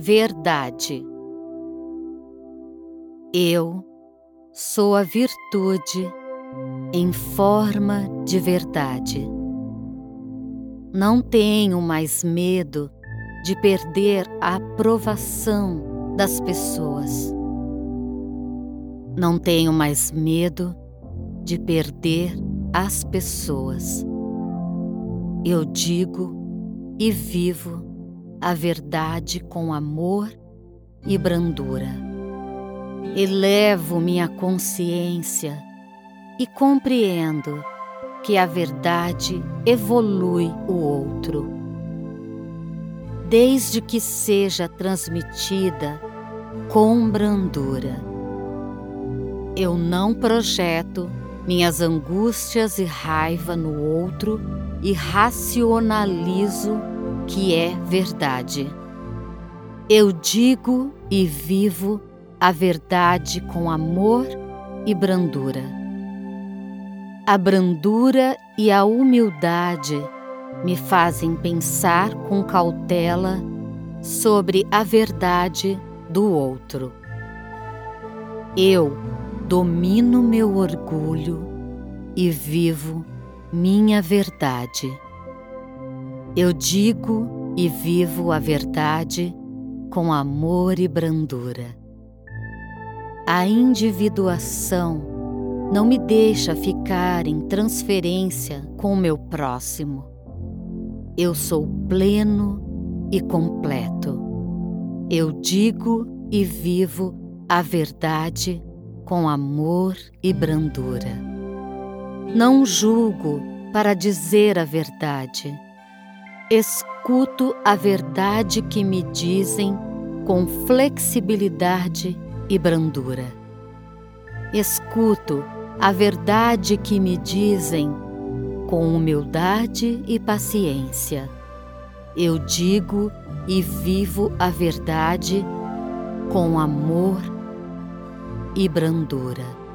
Verdade. Eu sou a virtude em forma de verdade. Não tenho mais medo de perder a aprovação das pessoas. Não tenho mais medo de perder as pessoas. Eu digo e vivo a verdade com amor e brandura. Elevo minha consciência e compreendo que a verdade evolui o outro. Desde que seja transmitida com brandura. Eu não projeto minhas angústias e raiva no outro e racionalizo que é verdade. Eu digo e vivo a verdade com amor e brandura. A brandura e a humildade me fazem pensar com cautela sobre a verdade do outro. Eu domino meu orgulho e vivo minha verdade. Eu digo e vivo a verdade com amor e brandura. A individuação não me deixa ficar em transferência com o meu próximo. Eu sou pleno e completo. Eu digo e vivo a verdade com amor e brandura. Não julgo para dizer a verdade Escuto a verdade que me dizem com flexibilidade e brandura. Escuto a verdade que me dizem com humildade e paciência. Eu digo e vivo a verdade com amor e brandura.